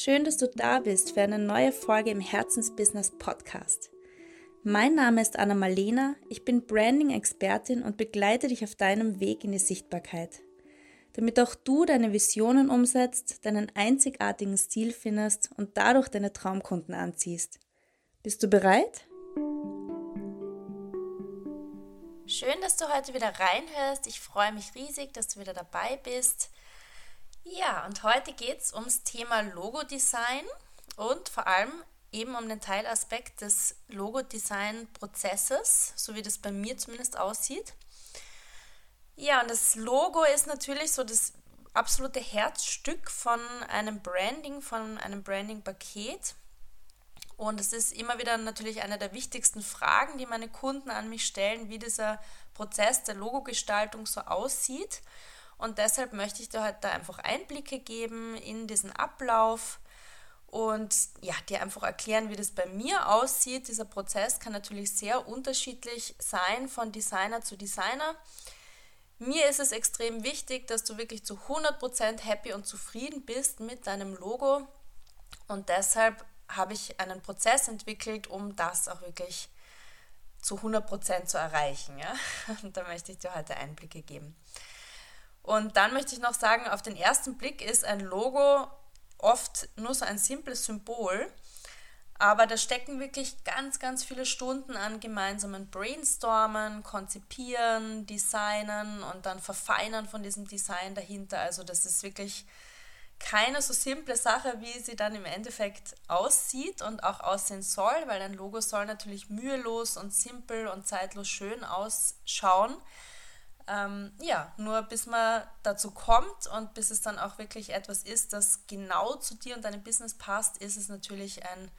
Schön, dass du da bist für eine neue Folge im Herzensbusiness Podcast. Mein Name ist Anna Malena, ich bin Branding-Expertin und begleite dich auf deinem Weg in die Sichtbarkeit. Damit auch du deine Visionen umsetzt, deinen einzigartigen Stil findest und dadurch deine Traumkunden anziehst. Bist du bereit? Schön, dass du heute wieder reinhörst. Ich freue mich riesig, dass du wieder dabei bist. Ja, und heute geht es ums Thema Logodesign und vor allem eben um den Teilaspekt des Logodesign-Prozesses, so wie das bei mir zumindest aussieht. Ja, und das Logo ist natürlich so das absolute Herzstück von einem Branding, von einem Branding-Paket. Und es ist immer wieder natürlich eine der wichtigsten Fragen, die meine Kunden an mich stellen, wie dieser Prozess der Logogestaltung so aussieht. Und deshalb möchte ich dir heute einfach Einblicke geben in diesen Ablauf und ja, dir einfach erklären, wie das bei mir aussieht. Dieser Prozess kann natürlich sehr unterschiedlich sein von Designer zu Designer. Mir ist es extrem wichtig, dass du wirklich zu 100% happy und zufrieden bist mit deinem Logo und deshalb habe ich einen Prozess entwickelt, um das auch wirklich zu 100% zu erreichen. Ja? Und da möchte ich dir heute Einblicke geben. Und dann möchte ich noch sagen, auf den ersten Blick ist ein Logo oft nur so ein simples Symbol, aber da stecken wirklich ganz, ganz viele Stunden an gemeinsamen Brainstormen, Konzipieren, Designen und dann Verfeinern von diesem Design dahinter. Also das ist wirklich keine so simple Sache, wie sie dann im Endeffekt aussieht und auch aussehen soll, weil ein Logo soll natürlich mühelos und simpel und zeitlos schön ausschauen. Ähm, ja, nur bis man dazu kommt und bis es dann auch wirklich etwas ist, das genau zu dir und deinem Business passt, ist es natürlich ein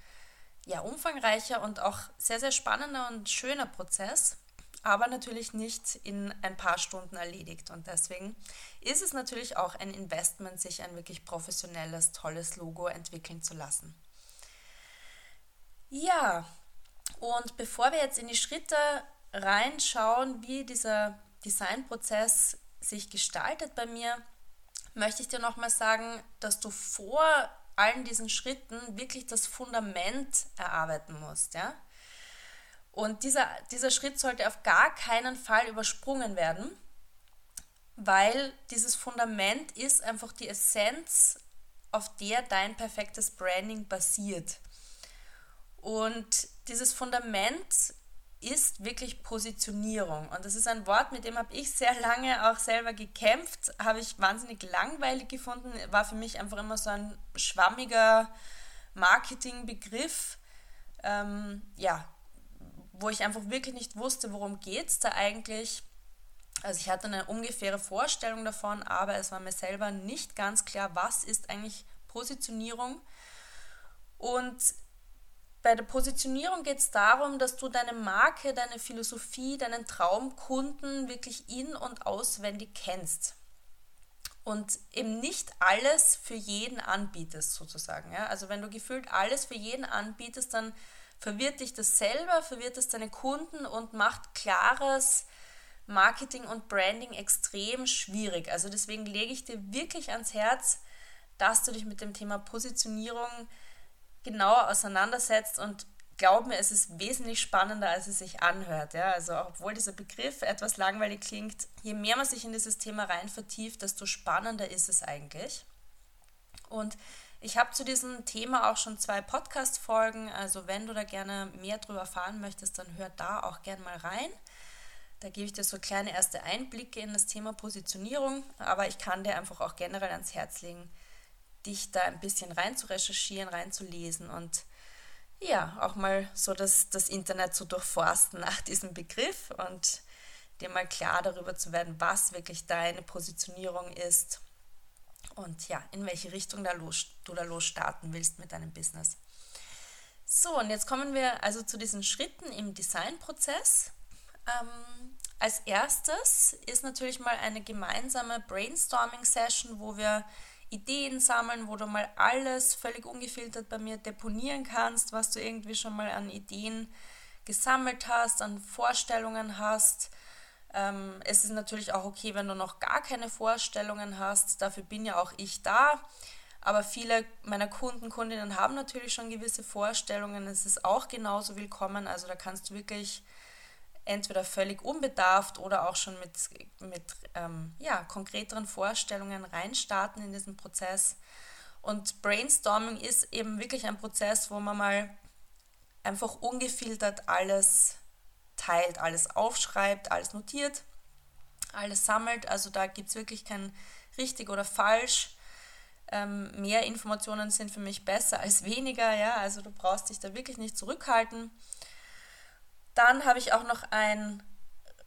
ja, umfangreicher und auch sehr, sehr spannender und schöner Prozess aber natürlich nicht in ein paar Stunden erledigt. Und deswegen ist es natürlich auch ein Investment, sich ein wirklich professionelles, tolles Logo entwickeln zu lassen. Ja, und bevor wir jetzt in die Schritte reinschauen, wie dieser Designprozess sich gestaltet bei mir, möchte ich dir nochmal sagen, dass du vor allen diesen Schritten wirklich das Fundament erarbeiten musst. Ja? Und dieser, dieser Schritt sollte auf gar keinen Fall übersprungen werden, weil dieses Fundament ist einfach die Essenz, auf der dein perfektes Branding basiert. Und dieses Fundament ist wirklich Positionierung. Und das ist ein Wort, mit dem habe ich sehr lange auch selber gekämpft, habe ich wahnsinnig langweilig gefunden, war für mich einfach immer so ein schwammiger Marketingbegriff. Ähm, ja, wo ich einfach wirklich nicht wusste, worum geht es da eigentlich. Also ich hatte eine ungefähre Vorstellung davon, aber es war mir selber nicht ganz klar, was ist eigentlich Positionierung. Und bei der Positionierung geht es darum, dass du deine Marke, deine Philosophie, deinen Traumkunden wirklich in und auswendig kennst. Und eben nicht alles für jeden anbietest, sozusagen. Ja? Also wenn du gefühlt alles für jeden anbietest, dann verwirrt dich das selber, verwirrt es deine Kunden und macht klares Marketing und Branding extrem schwierig. Also deswegen lege ich dir wirklich ans Herz, dass du dich mit dem Thema Positionierung genauer auseinandersetzt und glaub mir, es ist wesentlich spannender, als es sich anhört. Ja? Also obwohl dieser Begriff etwas langweilig klingt, je mehr man sich in dieses Thema rein vertieft, desto spannender ist es eigentlich. Und ich habe zu diesem Thema auch schon zwei Podcast-Folgen, also wenn du da gerne mehr drüber erfahren möchtest, dann hör da auch gerne mal rein. Da gebe ich dir so kleine erste Einblicke in das Thema Positionierung, aber ich kann dir einfach auch generell ans Herz legen, dich da ein bisschen rein zu recherchieren, reinzulesen und ja, auch mal so das, das Internet zu durchforsten nach diesem Begriff und dir mal klar darüber zu werden, was wirklich deine Positionierung ist und ja, in welche Richtung da los, du da losstarten willst mit deinem Business. So, und jetzt kommen wir also zu diesen Schritten im Designprozess. Ähm, als erstes ist natürlich mal eine gemeinsame Brainstorming-Session, wo wir Ideen sammeln, wo du mal alles völlig ungefiltert bei mir deponieren kannst, was du irgendwie schon mal an Ideen gesammelt hast, an Vorstellungen hast, ähm, es ist natürlich auch okay, wenn du noch gar keine Vorstellungen hast. Dafür bin ja auch ich da. Aber viele meiner Kunden, Kundinnen haben natürlich schon gewisse Vorstellungen. Es ist auch genauso willkommen. Also da kannst du wirklich entweder völlig unbedarft oder auch schon mit, mit ähm, ja, konkreteren Vorstellungen reinstarten in diesen Prozess. Und Brainstorming ist eben wirklich ein Prozess, wo man mal einfach ungefiltert alles teilt, alles aufschreibt, alles notiert, alles sammelt. Also da gibt es wirklich kein richtig oder falsch. Ähm, mehr Informationen sind für mich besser als weniger, ja. Also du brauchst dich da wirklich nicht zurückhalten. Dann habe ich auch noch ein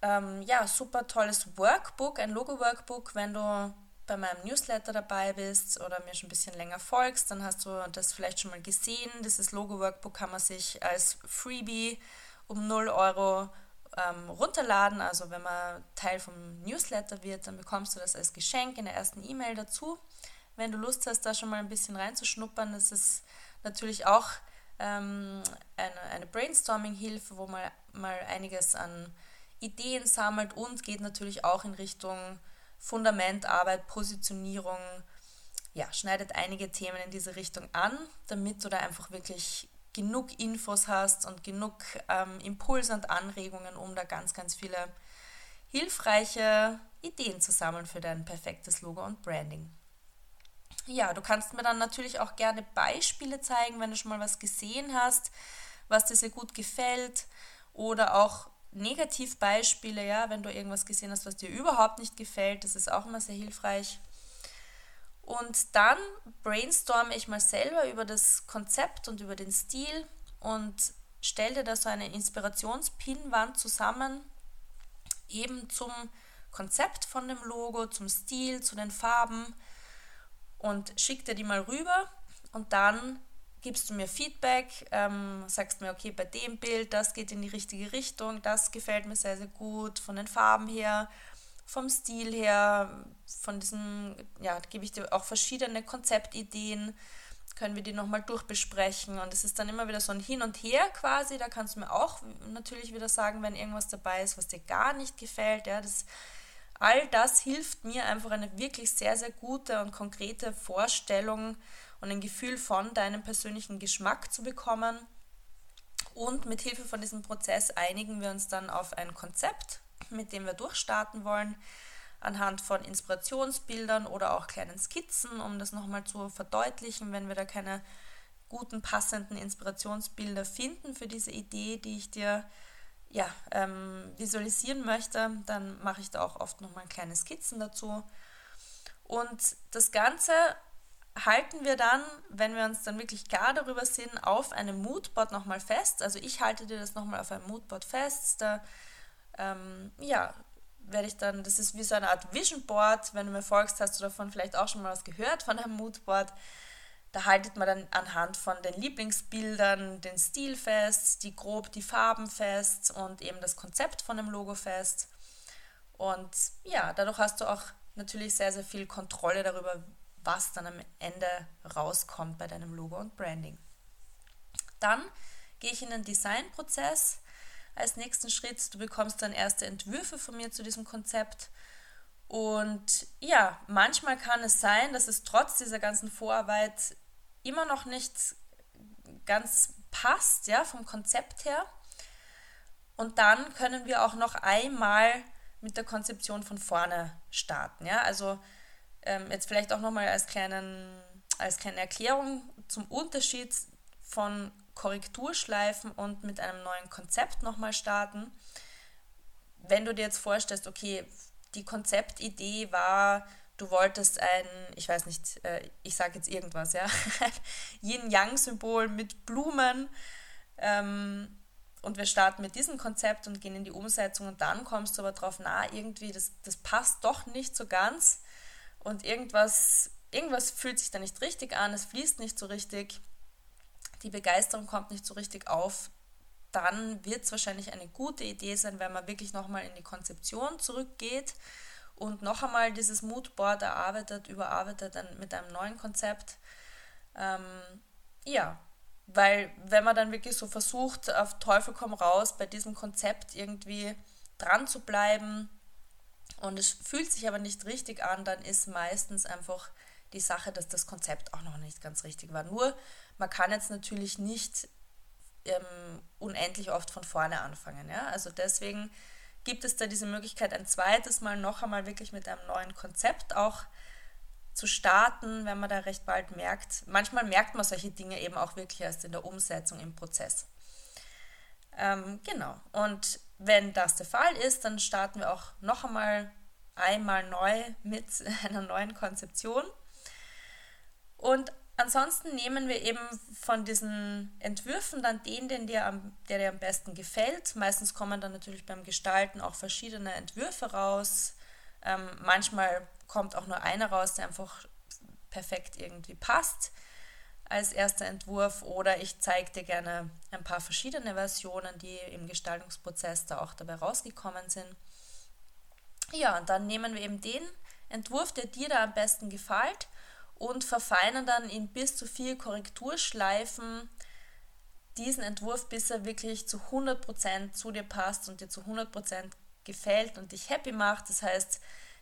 ähm, ja, super tolles Workbook, ein Logo-Workbook. Wenn du bei meinem Newsletter dabei bist oder mir schon ein bisschen länger folgst, dann hast du das vielleicht schon mal gesehen. Dieses Logo-Workbook kann man sich als Freebie um 0 Euro ähm, runterladen. Also wenn man Teil vom Newsletter wird, dann bekommst du das als Geschenk in der ersten E-Mail dazu. Wenn du Lust hast, da schon mal ein bisschen reinzuschnuppern, das ist natürlich auch ähm, eine, eine Brainstorming-Hilfe, wo man mal einiges an Ideen sammelt und geht natürlich auch in Richtung Fundamentarbeit, Positionierung. Ja, schneidet einige Themen in diese Richtung an, damit du da einfach wirklich genug Infos hast und genug ähm, Impulse und Anregungen, um da ganz, ganz viele hilfreiche Ideen zu sammeln für dein perfektes Logo und Branding. Ja, du kannst mir dann natürlich auch gerne Beispiele zeigen, wenn du schon mal was gesehen hast, was dir sehr gut gefällt. Oder auch Negativbeispiele, ja, wenn du irgendwas gesehen hast, was dir überhaupt nicht gefällt, das ist auch immer sehr hilfreich. Und dann brainstorme ich mal selber über das Konzept und über den Stil und stelle dir da so eine Inspirationspinwand zusammen, eben zum Konzept von dem Logo, zum Stil, zu den Farben und schicke dir die mal rüber und dann gibst du mir Feedback, ähm, sagst mir, okay, bei dem Bild, das geht in die richtige Richtung, das gefällt mir sehr, sehr gut, von den Farben her, vom Stil her, von diesem, ja, gebe ich dir auch verschiedene Konzeptideen, können wir die nochmal durchbesprechen. Und es ist dann immer wieder so ein Hin und Her quasi, da kannst du mir auch natürlich wieder sagen, wenn irgendwas dabei ist, was dir gar nicht gefällt, ja, das all das hilft mir einfach eine wirklich sehr, sehr gute und konkrete Vorstellung und ein Gefühl von deinem persönlichen Geschmack zu bekommen. Und mit Hilfe von diesem Prozess einigen wir uns dann auf ein Konzept, mit dem wir durchstarten wollen, anhand von Inspirationsbildern oder auch kleinen Skizzen, um das nochmal zu verdeutlichen, wenn wir da keine guten, passenden Inspirationsbilder finden für diese Idee, die ich dir ja, ähm, visualisieren möchte, dann mache ich da auch oft nochmal kleine Skizzen dazu. Und das Ganze halten wir dann, wenn wir uns dann wirklich klar darüber sind, auf einem Moodboard nochmal fest. Also ich halte dir das nochmal auf einem Moodboard fest. Da ähm, ja, werde ich dann, das ist wie so eine Art Vision Board. Wenn du mir folgst, hast du davon vielleicht auch schon mal was gehört von einem Moodboard. Da haltet man dann anhand von den Lieblingsbildern den Stil fest, die grob die Farben fest und eben das Konzept von dem Logo fest. Und ja, dadurch hast du auch natürlich sehr, sehr viel Kontrolle darüber, was dann am Ende rauskommt bei deinem Logo und Branding. Dann gehe ich in den Designprozess als nächsten Schritt. Du bekommst dann erste Entwürfe von mir zu diesem Konzept. Und ja, manchmal kann es sein, dass es trotz dieser ganzen Vorarbeit immer noch nicht ganz passt, ja, vom Konzept her. Und dann können wir auch noch einmal mit der Konzeption von vorne starten, ja. Also ähm, jetzt vielleicht auch nochmal als, als kleine Erklärung zum Unterschied von Korrekturschleifen und mit einem neuen Konzept nochmal starten. Wenn du dir jetzt vorstellst, okay, die Konzeptidee war, du wolltest ein, ich weiß nicht, äh, ich sage jetzt irgendwas, ja, Yin-Yang-Symbol mit Blumen. Ähm, und wir starten mit diesem Konzept und gehen in die Umsetzung und dann kommst du aber drauf, na, irgendwie, das, das passt doch nicht so ganz. Und irgendwas, irgendwas fühlt sich da nicht richtig an, es fließt nicht so richtig, die Begeisterung kommt nicht so richtig auf, dann wird es wahrscheinlich eine gute Idee sein, wenn man wirklich nochmal in die Konzeption zurückgeht und noch einmal dieses Moodboard erarbeitet, überarbeitet mit einem neuen Konzept. Ähm, ja, weil wenn man dann wirklich so versucht, auf Teufel komm raus, bei diesem Konzept irgendwie dran zu bleiben, und es fühlt sich aber nicht richtig an, dann ist meistens einfach die Sache, dass das Konzept auch noch nicht ganz richtig war. Nur, man kann jetzt natürlich nicht ähm, unendlich oft von vorne anfangen. Ja? Also deswegen gibt es da diese Möglichkeit, ein zweites Mal noch einmal wirklich mit einem neuen Konzept auch zu starten, wenn man da recht bald merkt. Manchmal merkt man solche Dinge eben auch wirklich erst in der Umsetzung im Prozess. Ähm, genau. Und wenn das der Fall ist, dann starten wir auch noch einmal einmal neu mit einer neuen Konzeption. Und ansonsten nehmen wir eben von diesen Entwürfen dann den, den dir am, der dir am besten gefällt. Meistens kommen dann natürlich beim Gestalten auch verschiedene Entwürfe raus. Ähm, manchmal kommt auch nur einer raus, der einfach perfekt irgendwie passt als erster Entwurf oder ich zeige dir gerne ein paar verschiedene Versionen, die im Gestaltungsprozess da auch dabei rausgekommen sind. Ja, und dann nehmen wir eben den Entwurf, der dir da am besten gefällt und verfeinern dann in bis zu vier Korrekturschleifen diesen Entwurf, bis er wirklich zu 100% zu dir passt und dir zu 100% gefällt und dich happy macht. Das heißt,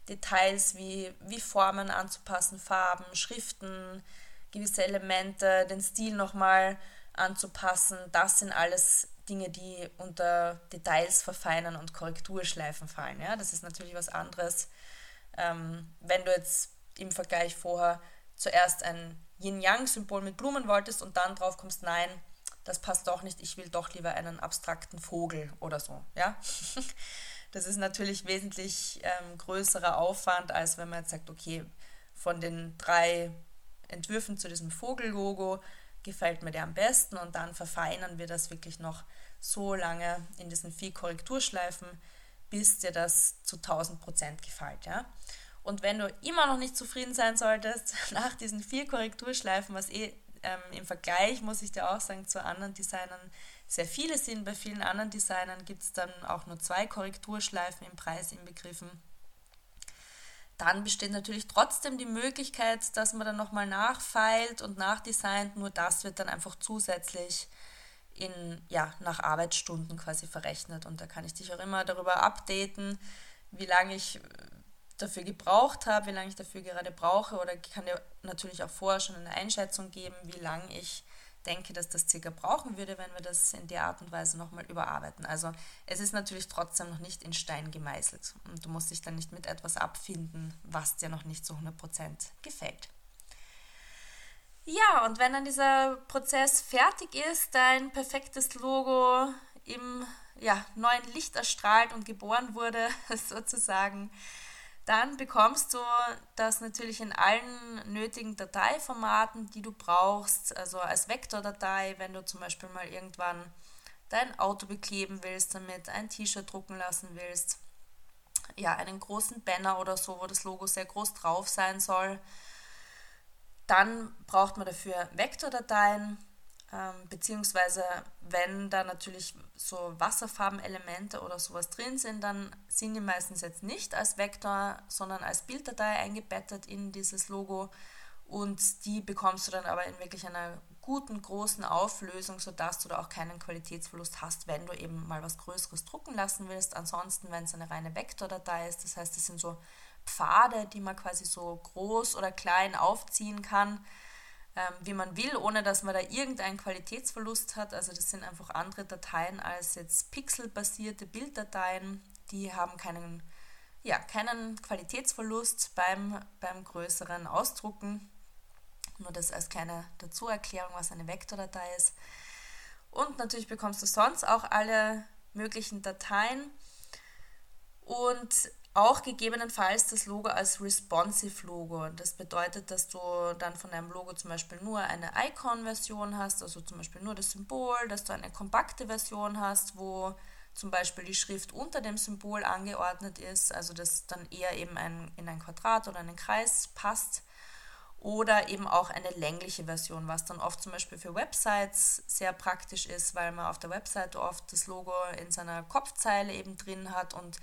Details wie, wie Formen anzupassen, Farben, Schriften, gewisse Elemente, den Stil nochmal anzupassen. Das sind alles Dinge, die unter Details verfeinern und Korrekturschleifen fallen. Ja? Das ist natürlich was anderes. Ähm, wenn du jetzt im Vergleich vorher zuerst ein Yin-Yang-Symbol mit Blumen wolltest und dann drauf kommst, nein, das passt doch nicht, ich will doch lieber einen abstrakten Vogel oder so. Ja? Das ist natürlich wesentlich ähm, größerer Aufwand, als wenn man jetzt sagt, okay, von den drei Entwürfen zu diesem Vogellogo gefällt mir der am besten und dann verfeinern wir das wirklich noch so lange in diesen vier Korrekturschleifen, bis dir das zu 1000 Prozent gefällt. Ja? Und wenn du immer noch nicht zufrieden sein solltest, nach diesen vier Korrekturschleifen, was eh ähm, im Vergleich, muss ich dir auch sagen, zu anderen Designern sehr viele sind, bei vielen anderen Designern gibt es dann auch nur zwei Korrekturschleifen im Preis inbegriffen dann besteht natürlich trotzdem die Möglichkeit, dass man dann nochmal nachfeilt und nachdesignt, nur das wird dann einfach zusätzlich in, ja, nach Arbeitsstunden quasi verrechnet. Und da kann ich dich auch immer darüber updaten, wie lange ich dafür gebraucht habe, wie lange ich dafür gerade brauche oder kann dir natürlich auch vorher schon eine Einschätzung geben, wie lange ich denke, dass das circa brauchen würde, wenn wir das in der Art und Weise nochmal überarbeiten. Also es ist natürlich trotzdem noch nicht in Stein gemeißelt und du musst dich dann nicht mit etwas abfinden, was dir noch nicht zu 100% gefällt. Ja, und wenn dann dieser Prozess fertig ist, dein perfektes Logo im ja, neuen Licht erstrahlt und geboren wurde, sozusagen, dann bekommst du das natürlich in allen nötigen Dateiformaten, die du brauchst, also als Vektordatei, wenn du zum Beispiel mal irgendwann dein Auto bekleben willst, damit ein T-Shirt drucken lassen willst, ja, einen großen Banner oder so, wo das Logo sehr groß drauf sein soll. Dann braucht man dafür Vektordateien ähm, beziehungsweise wenn da natürlich so Wasserfarbenelemente oder sowas drin sind, dann sind die meistens jetzt nicht als Vektor, sondern als Bilddatei eingebettet in dieses Logo und die bekommst du dann aber in wirklich einer guten, großen Auflösung, sodass du da auch keinen Qualitätsverlust hast, wenn du eben mal was Größeres drucken lassen willst. Ansonsten, wenn es eine reine Vektordatei ist, das heißt, es sind so Pfade, die man quasi so groß oder klein aufziehen kann, ähm, wie man will, ohne dass man da irgendeinen Qualitätsverlust hat. Also das sind einfach andere Dateien als jetzt pixelbasierte Bilddateien. Die haben keinen, ja, keinen Qualitätsverlust beim, beim größeren Ausdrucken. Nur das als kleine Dazuerklärung, was eine Vektordatei ist. Und natürlich bekommst du sonst auch alle möglichen Dateien. Und auch gegebenenfalls das Logo als responsive Logo. Das bedeutet, dass du dann von deinem Logo zum Beispiel nur eine Icon-Version hast, also zum Beispiel nur das Symbol, dass du eine kompakte Version hast, wo zum Beispiel die Schrift unter dem Symbol angeordnet ist, also das dann eher eben ein, in ein Quadrat oder einen Kreis passt. Oder eben auch eine längliche Version, was dann oft zum Beispiel für Websites sehr praktisch ist, weil man auf der Website oft das Logo in seiner Kopfzeile eben drin hat und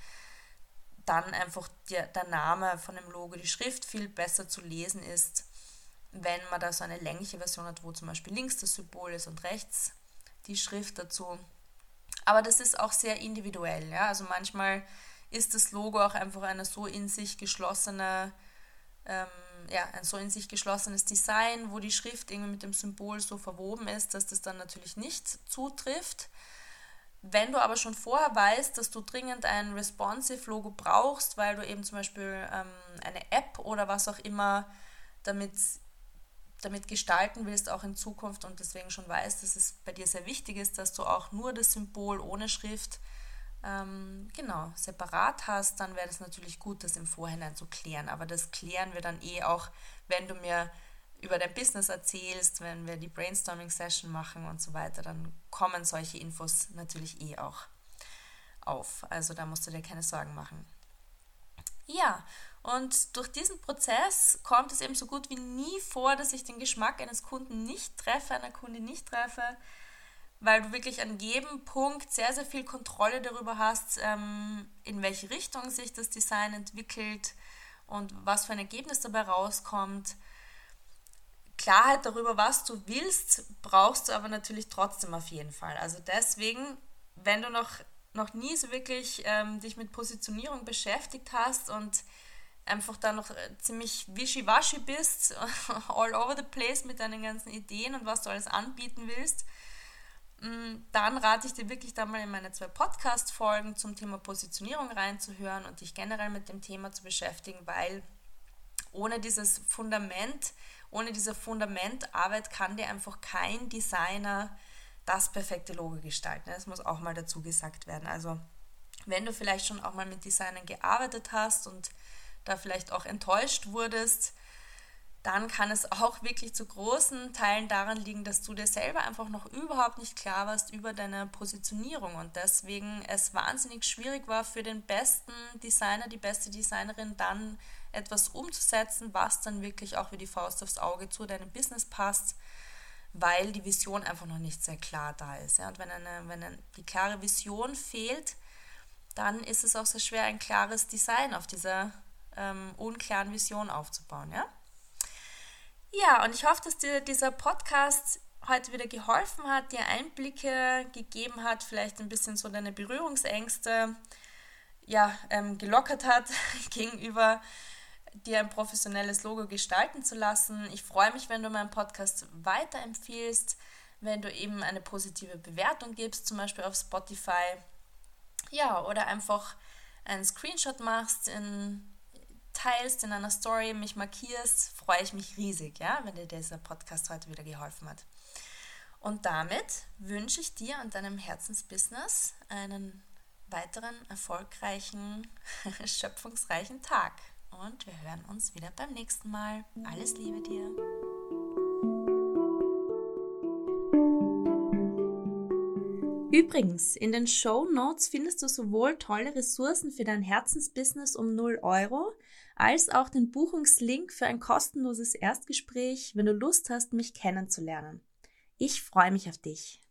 dann einfach der, der Name von dem Logo, die Schrift viel besser zu lesen ist, wenn man da so eine längliche Version hat, wo zum Beispiel links das Symbol ist und rechts die Schrift dazu. Aber das ist auch sehr individuell. Ja? Also manchmal ist das Logo auch einfach eine so in sich geschlossene ähm, ja, ein so in sich geschlossenes Design, wo die Schrift irgendwie mit dem Symbol so verwoben ist, dass das dann natürlich nicht zutrifft. Wenn du aber schon vorher weißt, dass du dringend ein responsive Logo brauchst, weil du eben zum Beispiel ähm, eine App oder was auch immer damit, damit gestalten willst, auch in Zukunft und deswegen schon weißt, dass es bei dir sehr wichtig ist, dass du auch nur das Symbol ohne Schrift ähm, genau separat hast, dann wäre es natürlich gut, das im Vorhinein zu klären. Aber das klären wir dann eh auch, wenn du mir über dein Business erzählst, wenn wir die Brainstorming-Session machen und so weiter, dann kommen solche Infos natürlich eh auch auf. Also da musst du dir keine Sorgen machen. Ja, und durch diesen Prozess kommt es eben so gut wie nie vor, dass ich den Geschmack eines Kunden nicht treffe, einer Kundin nicht treffe, weil du wirklich an jedem Punkt sehr, sehr viel Kontrolle darüber hast, ähm, in welche Richtung sich das Design entwickelt und was für ein Ergebnis dabei rauskommt. Klarheit darüber, was du willst, brauchst du aber natürlich trotzdem auf jeden Fall. Also deswegen, wenn du noch, noch nie so wirklich ähm, dich mit Positionierung beschäftigt hast und einfach da noch äh, ziemlich wischiwaschi bist, all over the place mit deinen ganzen Ideen und was du alles anbieten willst, mm, dann rate ich dir wirklich da mal in meine zwei Podcast-Folgen zum Thema Positionierung reinzuhören und dich generell mit dem Thema zu beschäftigen, weil ohne dieses Fundament, ohne diese Fundamentarbeit kann dir einfach kein Designer das perfekte Logo gestalten. Das muss auch mal dazu gesagt werden. Also wenn du vielleicht schon auch mal mit Designern gearbeitet hast und da vielleicht auch enttäuscht wurdest, dann kann es auch wirklich zu großen Teilen daran liegen, dass du dir selber einfach noch überhaupt nicht klar warst über deine Positionierung und deswegen es wahnsinnig schwierig war für den besten Designer, die beste Designerin dann etwas umzusetzen, was dann wirklich auch wie die Faust aufs Auge zu deinem Business passt, weil die Vision einfach noch nicht sehr klar da ist. Ja? Und wenn, eine, wenn eine, die klare Vision fehlt, dann ist es auch sehr schwer, ein klares Design auf dieser ähm, unklaren Vision aufzubauen. Ja? ja, und ich hoffe, dass dir dieser Podcast heute wieder geholfen hat, dir Einblicke gegeben hat, vielleicht ein bisschen so deine Berührungsängste ja, ähm, gelockert hat gegenüber dir ein professionelles Logo gestalten zu lassen. Ich freue mich, wenn du meinen Podcast weiterempfiehlst, wenn du eben eine positive Bewertung gibst, zum Beispiel auf Spotify. Ja, oder einfach einen Screenshot machst in teilst in einer Story, mich markierst, freue ich mich riesig, ja, wenn dir dieser Podcast heute wieder geholfen hat. Und damit wünsche ich dir und deinem Herzensbusiness einen weiteren erfolgreichen, schöpfungsreichen Tag. Und wir hören uns wieder beim nächsten Mal. Alles Liebe dir. Übrigens, in den Show Notes findest du sowohl tolle Ressourcen für dein Herzensbusiness um 0 Euro, als auch den Buchungslink für ein kostenloses Erstgespräch, wenn du Lust hast, mich kennenzulernen. Ich freue mich auf dich.